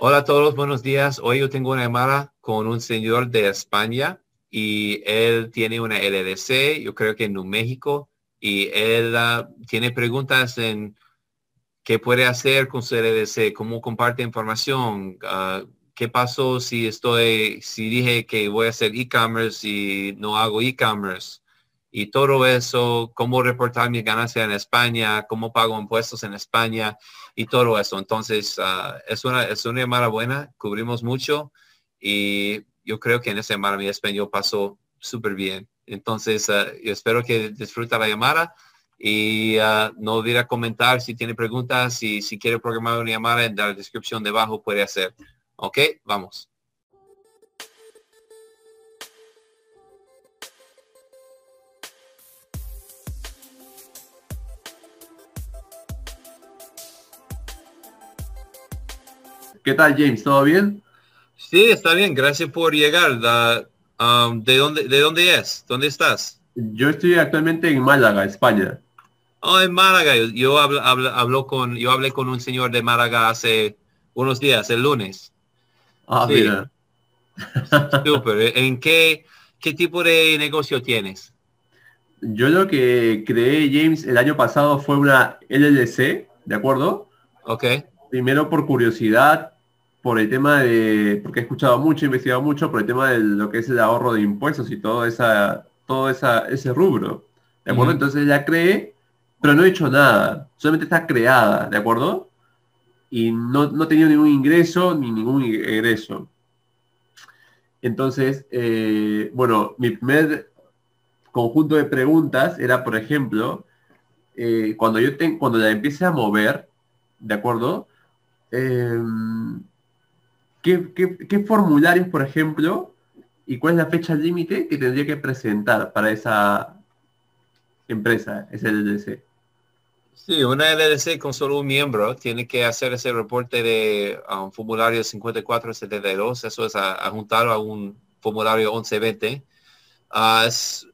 Hola a todos, buenos días. Hoy yo tengo una llamada con un señor de España y él tiene una LLC, yo creo que en New México, y él ah, tiene preguntas en qué puede hacer con su LLC, cómo comparte información, ah, qué pasó si estoy, si dije que voy a hacer e-commerce y no hago e-commerce y todo eso, cómo reportar mi ganancia en España, cómo pago impuestos en España y todo eso. Entonces, ah, es, una, es una llamada buena, cubrimos mucho y yo creo que en esa llamada mi español pasó súper bien. Entonces, uh, yo espero que disfruta la llamada y uh, no olvide comentar si tiene preguntas y si quiere programar una llamada en la descripción debajo puede hacer. Ok, vamos. ¿Qué tal, James? ¿Todo bien? Sí, está bien. Gracias por llegar. Um, ¿de, dónde, ¿De dónde es? ¿Dónde estás? Yo estoy actualmente en Málaga, España. Oh, en Málaga. Yo, hablo, con, yo hablé con un señor de Málaga hace unos días, el lunes. Ah, mira. Súper. ¿En qué, qué tipo de negocio tienes? Yo lo que creé, James, el año pasado fue una LLC, ¿de acuerdo? Ok. Primero por curiosidad, por el tema de, porque he escuchado mucho, he investigado mucho por el tema de lo que es el ahorro de impuestos y todo, esa, todo esa, ese rubro. ¿De acuerdo? Entonces ya creé, pero no he hecho nada. Solamente está creada, ¿de acuerdo? Y no, no he tenido ningún ingreso ni ningún egreso. Entonces, eh, bueno, mi primer conjunto de preguntas era, por ejemplo, eh, cuando yo tengo, cuando la empiece a mover, ¿de acuerdo? Em, ¿qué, formularios, por ejemplo, y cuál es la fecha límite que tendría que presentar para esa empresa, ese LLC? Sí, una LLC con solo un miembro tiene que hacer ese reporte de un formulario 5472, eso es a, juntar a un formulario 1120. Uh, es,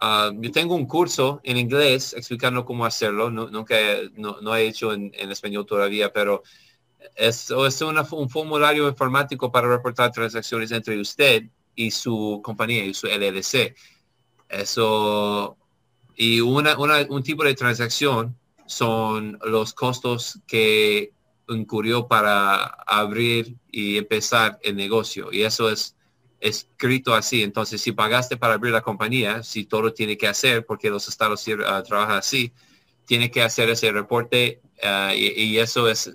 ah, yo tengo un curso en inglés explicando cómo hacerlo, nunca no, he hecho en, en español todavía, pero es, es un formulario informático para reportar transacciones entre usted y su compañía y su LLC. Eso, y una, un tipo de transacción son los costos que incurrió para abrir y empezar el negocio. Y eso es escrito así. Entonces, si pagaste para abrir la compañía, si todo tiene que hacer, porque los estados uh, trabajan así, tiene que hacer ese reporte uh, y, eso es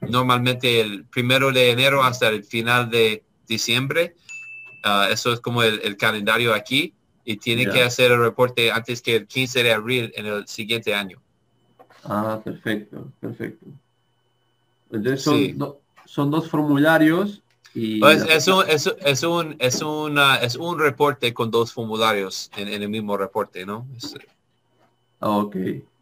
normalmente el primero de enero hasta el final de diciembre. Ah, eso es como el, calendario aquí y tiene que hacer el reporte antes que el 15 de abril en el siguiente año. Ah, perfecto, perfecto. Entonces son, dos formularios y... Pues es, un, es, es, un, es, una, es un reporte con dos formularios en, el mismo reporte, ¿no? ok.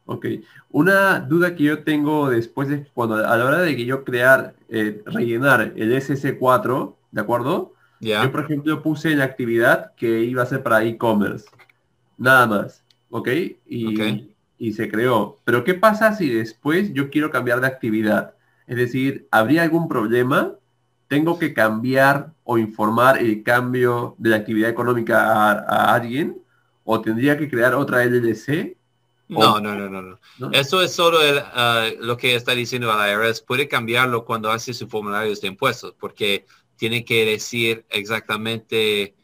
Ok. Una duda que yo tengo después de cuando a la hora de que yo crear, eh, rellenar el SS4, ¿de acuerdo? Yo, por ejemplo, puse en la actividad que iba a ser para e-commerce. Nada más. ¿Ok? Y, y se creó. Pero ¿qué pasa si después yo quiero cambiar de actividad? Es decir, ¿habría algún problema? ¿Tengo que cambiar o informar el cambio de la actividad económica a, a alguien? ¿O tendría que crear otra LLC? No, no, no, no, no. Eso es solo ah, lo que está diciendo la IRS. Puede cambiarlo cuando hace su formulario de impuestos, porque tiene que decir exactamente,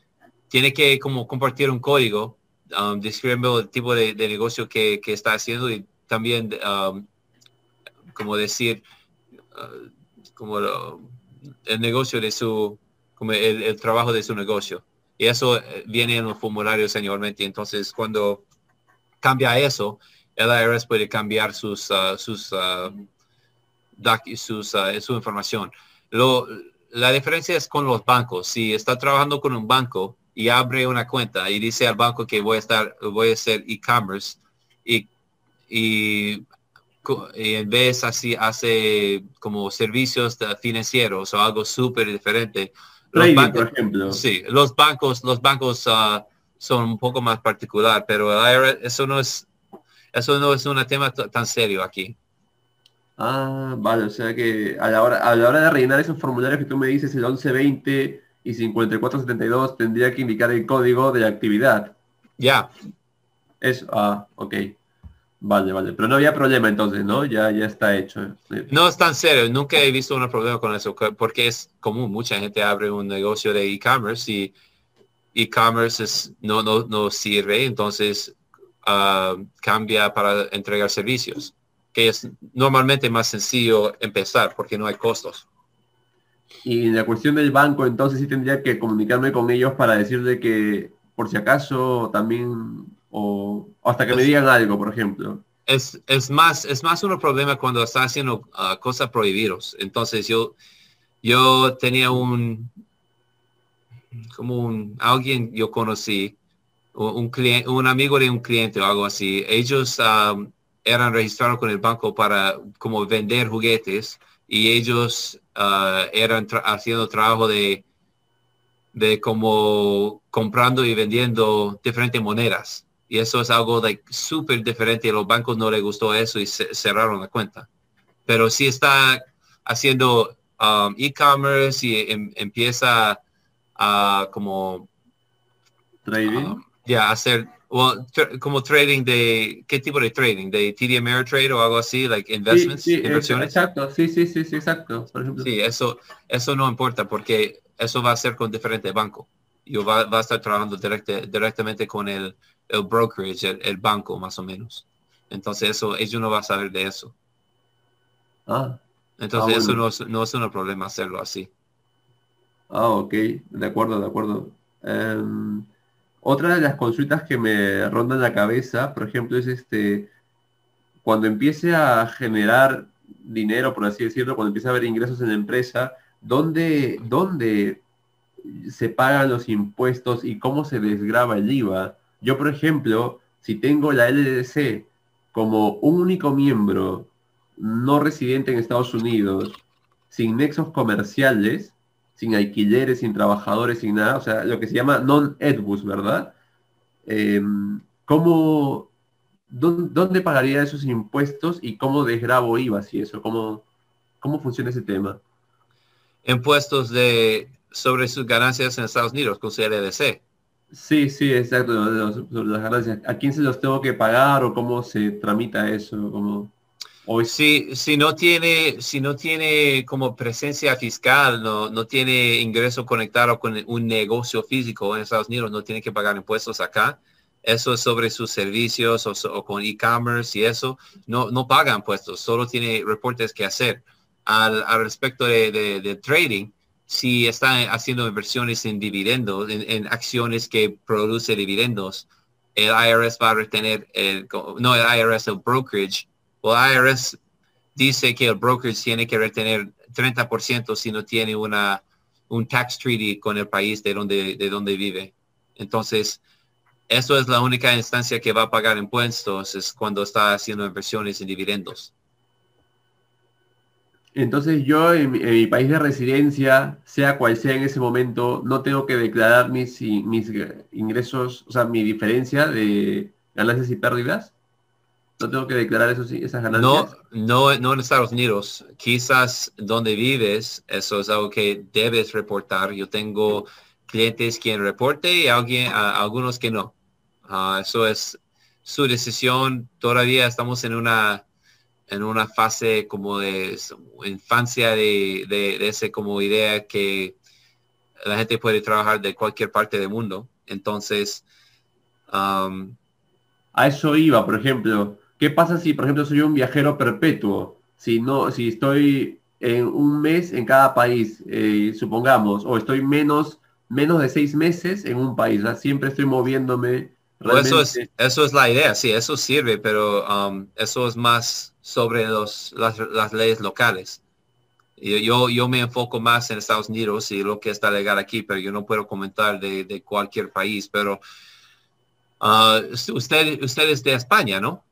tiene que como compartir un código um, describiendo el tipo de, negocio que, está haciendo y también um, como decir uh, como el negocio de su, como el, trabajo de su negocio. Y eso eh, viene en los formularios señormente. Entonces, cuando cambia eso, el IRS puede cambiar sus, uh, sus, uh, sus uh, su información. Lo, la diferencia es con los bancos. Si está trabajando con un banco y abre una cuenta y dice al banco que voy a estar, voy a hacer e-commerce y, y, en vez así hace como servicios financieros o algo súper diferente. Los bancos, por ejemplo. Sí, los bancos, los bancos son un poco más particular, pero eso no es eso no es un tema tan serio aquí. Ah, vale, o sea que a la hora, a la hora de rellenar esos formularios que tú me dices, el 1120 y 5472, tendría que indicar el código de la actividad. Ya. Eso, ah, ok. Vale, vale. Pero no había problema entonces, ¿no? Ya, ya está hecho. No es tan serio. Nunca he visto un problema con eso, porque es común. Mucha gente abre un negocio de e-commerce y e-commerce no, no, no sirve, entonces ah, cambia para entregar servicios, que es normalmente más sencillo empezar porque no hay costos. Y en la cuestión del banco, entonces sí tendría que comunicarme con ellos para decirle que por si acaso también o, hasta que me digan algo, por ejemplo. Es, es, más, es más un problema cuando está haciendo ah, cosas prohibidas. Entonces yo, yo tenía un, como un, alguien yo conocí, un, cliente, un amigo de un cliente o algo así. Ellos um, eran registrados con el banco para como vender juguetes y ellos uh, eran haciendo trabajo de, de como comprando y vendiendo diferentes monedas. Y eso es algo like, súper diferente. Los bancos no les gustó eso y cerraron la cuenta. Pero si está haciendo um, e-commerce y em, empieza a como... Trading. ya, hacer como trading de, ¿qué tipo de trading? ¿De TD Ameritrade o algo así? Like investments, sí, inversiones. Exacto, sí, sí, sí, sí, exacto. Por ejemplo. Sí, eso, eso no importa porque eso va a ser con diferentes bancos. Yo va, va, a estar trabajando directamente con el, el brokerage, el, banco más o menos. Entonces eso, ellos no va a saber de eso. Ah. Entonces ah, eso no es, no es un problema hacerlo así. Ah, ok, de acuerdo, de acuerdo. Em, otra de las consultas que me rondan la cabeza, por ejemplo, es este, cuando empiece a generar dinero, por así decirlo, cuando empiece a haber ingresos en la empresa, ¿dónde, dónde se pagan los impuestos y cómo se desgraba el IVA? Yo, por ejemplo, si tengo la LLC como un único miembro no residente en Estados Unidos, sin nexos comerciales, sin alquileres, sin trabajadores, sin nada, o sea, lo que se llama non-edbus, ¿verdad? Em, ¿Cómo, dónde, pagaría esos impuestos y cómo desgrabo IVA y eso? ¿Cómo, ¿Cómo funciona ese tema? Impuestos de sobre sus ganancias en Estados Unidos con CLDC. Sí, sí, exacto, las ganancias. ¿A quién se los tengo que pagar o cómo se tramita eso? ¿Cómo... Si, si, no tiene, si no tiene como presencia fiscal, no, no tiene ingreso conectado con un negocio físico en Estados Unidos, no tiene que pagar impuestos acá. Eso es sobre sus servicios o, con e-commerce y eso, no, no paga impuestos, solo tiene reportes que hacer. Al, respecto de trading, si está haciendo inversiones en dividendos, en, acciones que produce dividendos, el IRS va a retener, el, no el IRS, el brokerage, o IRS dice que el brokerage tiene que retener 30% si no tiene una, un tax treaty con el país de donde, de donde vive. Entonces, eso es la única instancia que va a pagar impuestos, es cuando está haciendo inversiones en dividendos. Entonces yo en mi, país de residencia, sea cual sea en ese momento, no tengo que declarar mis, mis ingresos, o sea, mi diferencia de ganancias y pérdidas. No tengo que declarar eso, esas ganancias. No, no, no en Estados Unidos. Quizás donde vives, eso es algo que debes reportar. Yo tengo clientes quien reporte y alguien, algunos que no. Ah, eso es su decisión. Todavía estamos en una en una fase como de infancia de, de, ese como idea que la gente puede trabajar de cualquier parte del mundo. Entonces, um, a eso iba, por ejemplo. ¿Qué pasa si, por ejemplo, soy un viajero perpetuo? Si no, si estoy en un mes en cada país, eh, supongamos, o estoy menos, menos de seis meses en un país, siempre estoy moviéndome eso, es, eso es la idea, sí, eso sirve, pero um, eso es más sobre los, las, leyes locales. Yo, yo me enfoco más en Estados Unidos y lo que está legal aquí, pero yo no puedo comentar de, cualquier país. Pero uh, usted, usted es de España, ¿no?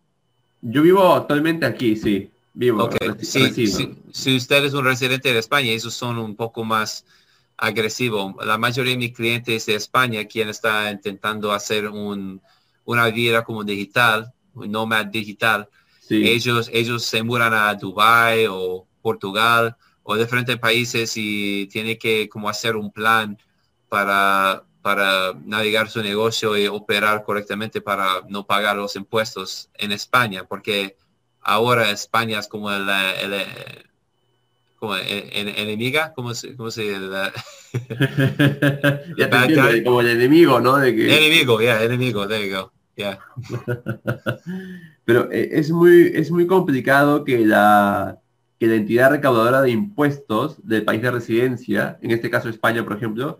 Yo vivo actualmente aquí, sí. Vivo. si usted es un residente de España, esos son un poco más agresivo. La mayoría de mis clientes de España, quien está intentando hacer un, una vida como digital, un nomad digital, Ellos, ellos se mudan a Dubai o Portugal o diferentes países y tiene que como hacer un plan para, para navegar su negocio y operar correctamente para no pagar los impuestos en España, porque ahora España es como el, el, como enemiga, ¿cómo se, cómo se como el enemigo, ¿no? De que... Enemigo, ya, enemigo, there you go. Yeah. Pero eh, es muy, es muy complicado que la, que la entidad recaudadora de impuestos del país de residencia, en este caso España, por ejemplo,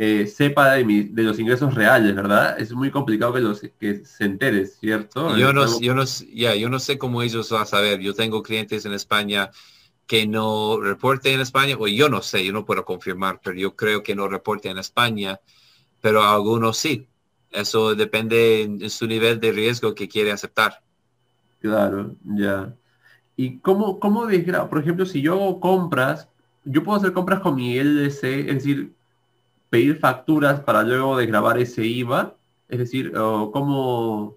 eh, sepa de, de, los ingresos reales, ¿verdad? Es muy complicado que, los, que se entere, ¿cierto? Yo no, yo, no, yo no sé cómo ellos van a saber. Yo tengo clientes en España que no reporten en España, o yo no sé, yo no puedo confirmar, pero yo creo que no reporten en España, pero algunos sí. Eso depende en su nivel de riesgo que quiere aceptar. Claro, ya. ¿Y cómo, cómo Por ejemplo, si yo hago compras, yo puedo hacer compras con mi LLC, es decir, pedir facturas para luego desgrabar ese IVA. Es decir, como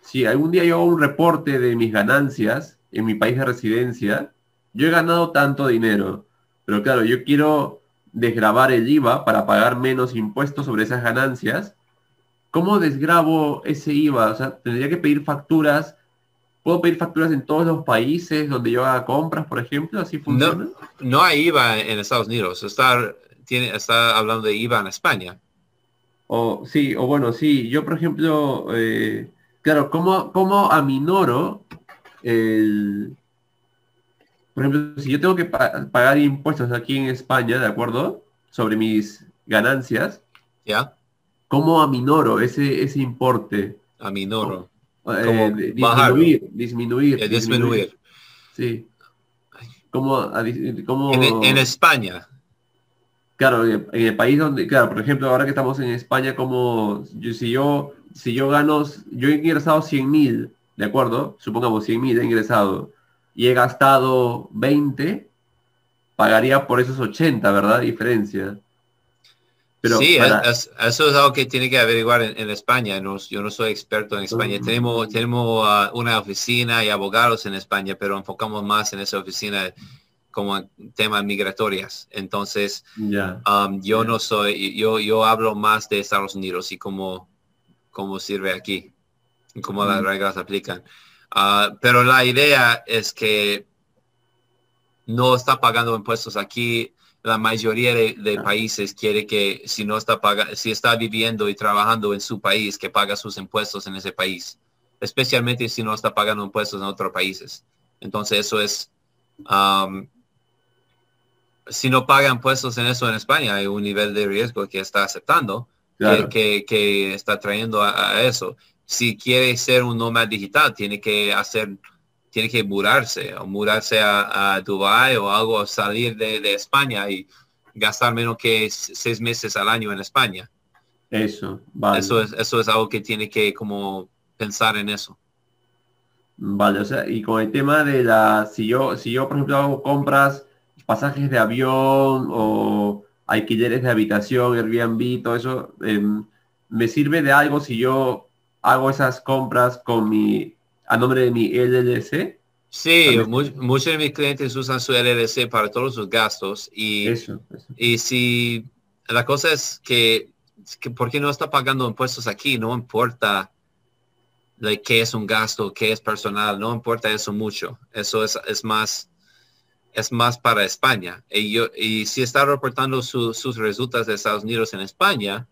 si algún día yo hago un reporte de mis ganancias en mi país de residencia, yo he ganado tanto dinero, pero claro, yo quiero desgrabar el IVA para pagar menos impuestos sobre esas ganancias. ¿Cómo desgrabo ese IVA? O sea, tendría que pedir facturas ¿Puedo pedir facturas en todos los países donde yo haga compras, por ejemplo? ¿Así funciona? No, no hay IVA en Estados Unidos. Está, tiene, está hablando de IVA en España. O, sí, o bueno, sí. Yo, por ejemplo, eh, claro, ¿cómo, ¿cómo aminoro el... Por ejemplo, si yo tengo que pagar impuestos aquí en España, ¿de acuerdo? Sobre mis ganancias. ¿Ya? ¿Cómo aminoro ese, ese importe? Aminoro. Como disminuir, disminuir, disminuir, Sí. Como, En, España. Claro, en el país donde, claro, por ejemplo, ahora que estamos en España, como yo, si yo si yo gano, yo he ingresado 100 mil, ¿de acuerdo? Supongamos 100 mil he ingresado y he gastado 20, pagaría por esos 80, ¿verdad? Diferencia sí, eso es algo que tiene que averiguar en, España. yo no soy experto en España. Tenemos, tenemos ah, una oficina y abogados en España, pero enfocamos más en esa oficina como temas migratorias. Entonces, um, yo no soy, yo, yo hablo más de Estados Unidos y cómo, cómo sirve aquí, y cómo las reglas aplican. Ah, pero la idea es que no está pagando impuestos aquí la mayoría de, países quiere que si no está paga, si está viviendo y trabajando en su país, que paga sus impuestos en ese país, especialmente si no está pagando impuestos en otros países. Entonces eso es, si no paga impuestos en eso en España, hay un nivel de riesgo que está aceptando, que, está trayendo a, eso. Si quiere ser un nómada digital, tiene que hacer tiene que mudarse o mudarse a, a Dubai o algo, salir de, España y gastar menos que seis meses al año en España. Eso, vale. Eso es, eso es algo que tiene que como pensar en eso. Vale, o sea, y con el tema de la, si yo, si yo por ejemplo hago compras, pasajes de avión o alquileres de habitación, Airbnb, todo eso, em, ¿me sirve de algo si yo hago esas compras con mi a nombre de mi LLC. Sí, muchos de mis clientes usan su LLC para todos sus gastos y, y si la cosa es que, que porque no está pagando impuestos aquí, no importa de qué es un gasto, qué es personal, no importa eso mucho. Eso es, es más es más para España. Y, yo, y si está reportando sus resultados de Estados Unidos en España,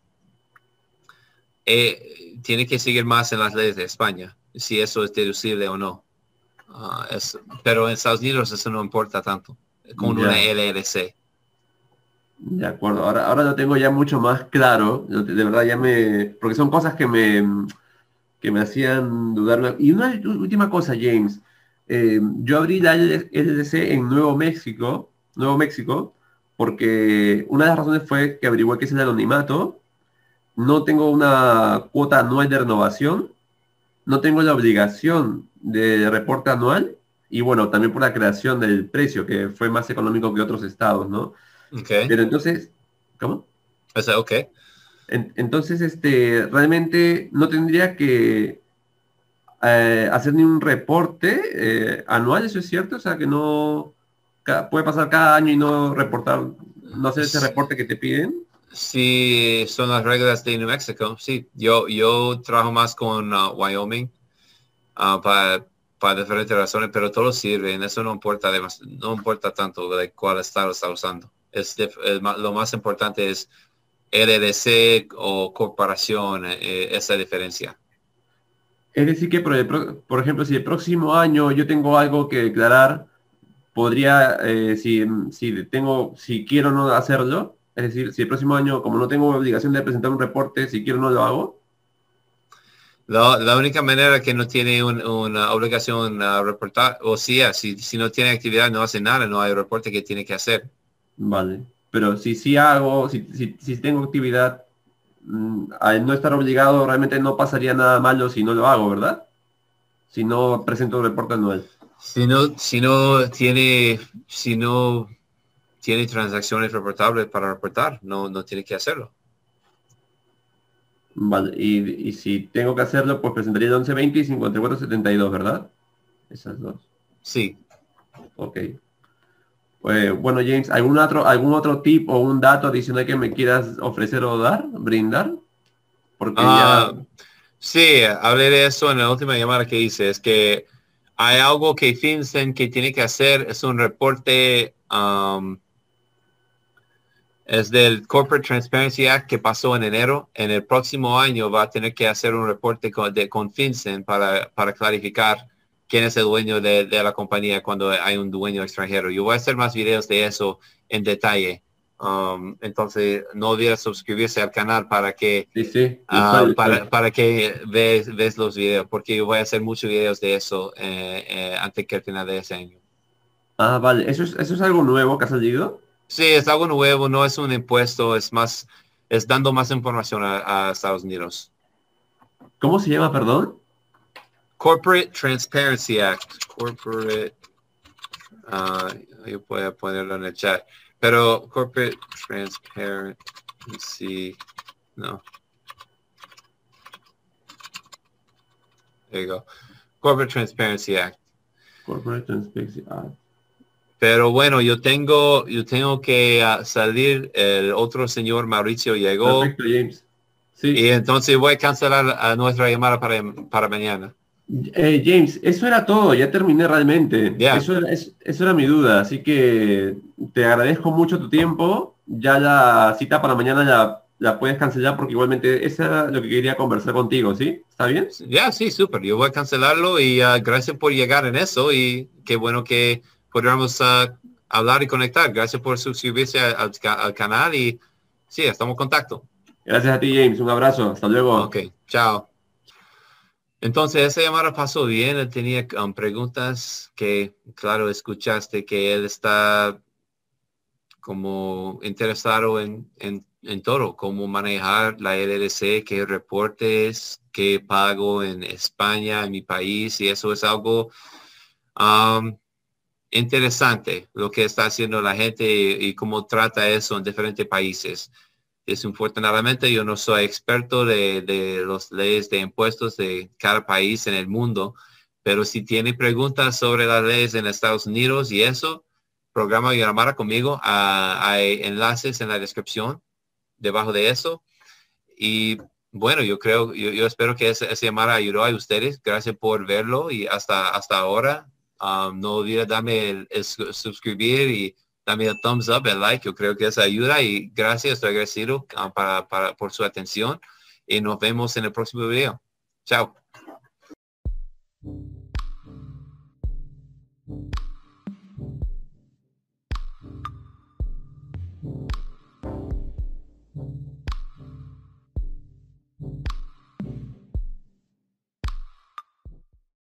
eh, tiene que seguir más en las leyes de España si eso es deducible o no. Ah, pero en Estados Unidos eso no importa tanto, con una LLC. De acuerdo, ahora, ahora lo tengo ya mucho más claro, de verdad ya me, porque son cosas que me, que me hacían dudar. Y una última cosa, James, eh, yo abrí la LLC en Nuevo México, Nuevo México, porque una de las razones fue que averigué que es el anonimato, no tengo una cuota anual de renovación no tengo la obligación de reporte anual y bueno, también por la creación del precio, que fue más económico que otros estados, ¿no? Pero entonces, ¿cómo? O sea, ok. entonces, este, realmente no tendría que eh, hacer ni un reporte eh, anual, ¿eso es cierto? O sea, que no puede pasar cada año y no reportar, no hacer ese reporte que te piden. Sí, son las reglas de New Mexico. Sí, yo, yo trabajo más con uh, Wyoming uh, para, para diferentes razones, pero todo sirve. En eso no importa, además, no importa tanto de cuál estado está usando. Es, lo más importante es LLC o corporación, eh, esa diferencia. Es decir, que por, por, ejemplo, si el próximo año yo tengo algo que declarar, podría, eh, si, si, tengo, si quiero no hacerlo, es decir, si el próximo año, como no tengo obligación de presentar un reporte, si quiero no lo hago. La, única manera que no tiene una obligación a reportar, o sea, si, si no tiene actividad, no hace nada, no hay reporte que tiene que hacer. Vale, pero si sí hago, si, si, tengo actividad, al no estar obligado, realmente no pasaría nada malo si no lo hago, ¿verdad? Si no presento un reporte anual. Si no, si no tiene, si no tiene transacciones reportables para reportar, no, no tiene que hacerlo. Vale, y, si tengo que hacerlo, pues presentaría el 1120 y 5472, ¿verdad? Esas dos. Sí. Ok. Pues, bueno, James, ¿algún otro, ¿algún otro tip o un dato adicional que me quieras ofrecer o dar, brindar? Porque ya... Ah, sí, hablé de eso en la última llamada que hice. Es que hay algo que FinCEN que tiene que hacer, es un reporte um, es del Corporate Transparency Act que pasó en enero. En el próximo año va a tener que hacer un reporte con, de, FinCEN para, para clarificar quién es el dueño de, la compañía cuando hay un dueño extranjero. Yo voy a hacer más videos de eso en detalle. Um, entonces no olvides suscribirse al canal para que ah, para, para, que ves, ves, los videos porque yo voy a hacer muchos videos de eso eh, eh, antes que el final de ese año. Ah, vale. ¿Eso es, ¿Eso es algo nuevo que ha salido? Sí, es algo nuevo, no es un impuesto, es más, es dando más información a, Estados Unidos. ¿Cómo se llama, perdón? Corporate Transparency Act. Corporate, uh, yo puedo ponerlo en el chat. Pero Corporate Transparency, no. There you go. Corporate Transparency Act. Corporate Transparency Act. Pero bueno, yo tengo, yo tengo que ah, salir. El otro señor Mauricio llegó. Perfecto, James. Sí. Y entonces voy a cancelar a nuestra llamada para, para mañana. Eh, James, eso era todo, ya terminé realmente. Eso, era, eso era mi duda, así que te agradezco mucho tu tiempo. Ya la cita para mañana ya la puedes cancelar porque igualmente eso era lo que quería conversar contigo, ¿sí? ¿Está bien? Ya, sí, súper. Yo voy a cancelarlo y ah, gracias por llegar en eso y qué bueno que podríamos uh, hablar y conectar. Gracias por suscribirse al, canal y sí, estamos en contacto. Gracias a ti, James. Un abrazo. Hasta luego. Ok, chao. Entonces, esa llamada pasó bien. Tenía um, preguntas que, claro, escuchaste que él está como interesado en, en, en todo, cómo manejar la LLC, qué reportes, qué pago en España, en mi país, y eso es algo um, interesante lo que está haciendo la gente y, cómo trata eso en diferentes países. Desafortunadamente yo no soy experto de, de las leyes de impuestos de cada país en el mundo, pero si tiene preguntas sobre las leyes en Estados Unidos y eso, programa y llamar conmigo. Ah, hay enlaces en la descripción debajo de eso. Y bueno, yo creo, yo, espero que esa, esa, llamada ayudó a ustedes. Gracias por verlo y hasta, hasta ahora. Um, no olvides darme el, suscribir y dame el thumbs up, el like, yo creo que eso ayuda y gracias, estoy agradecido ah, para, por su atención y nos vemos en el próximo video. Chao.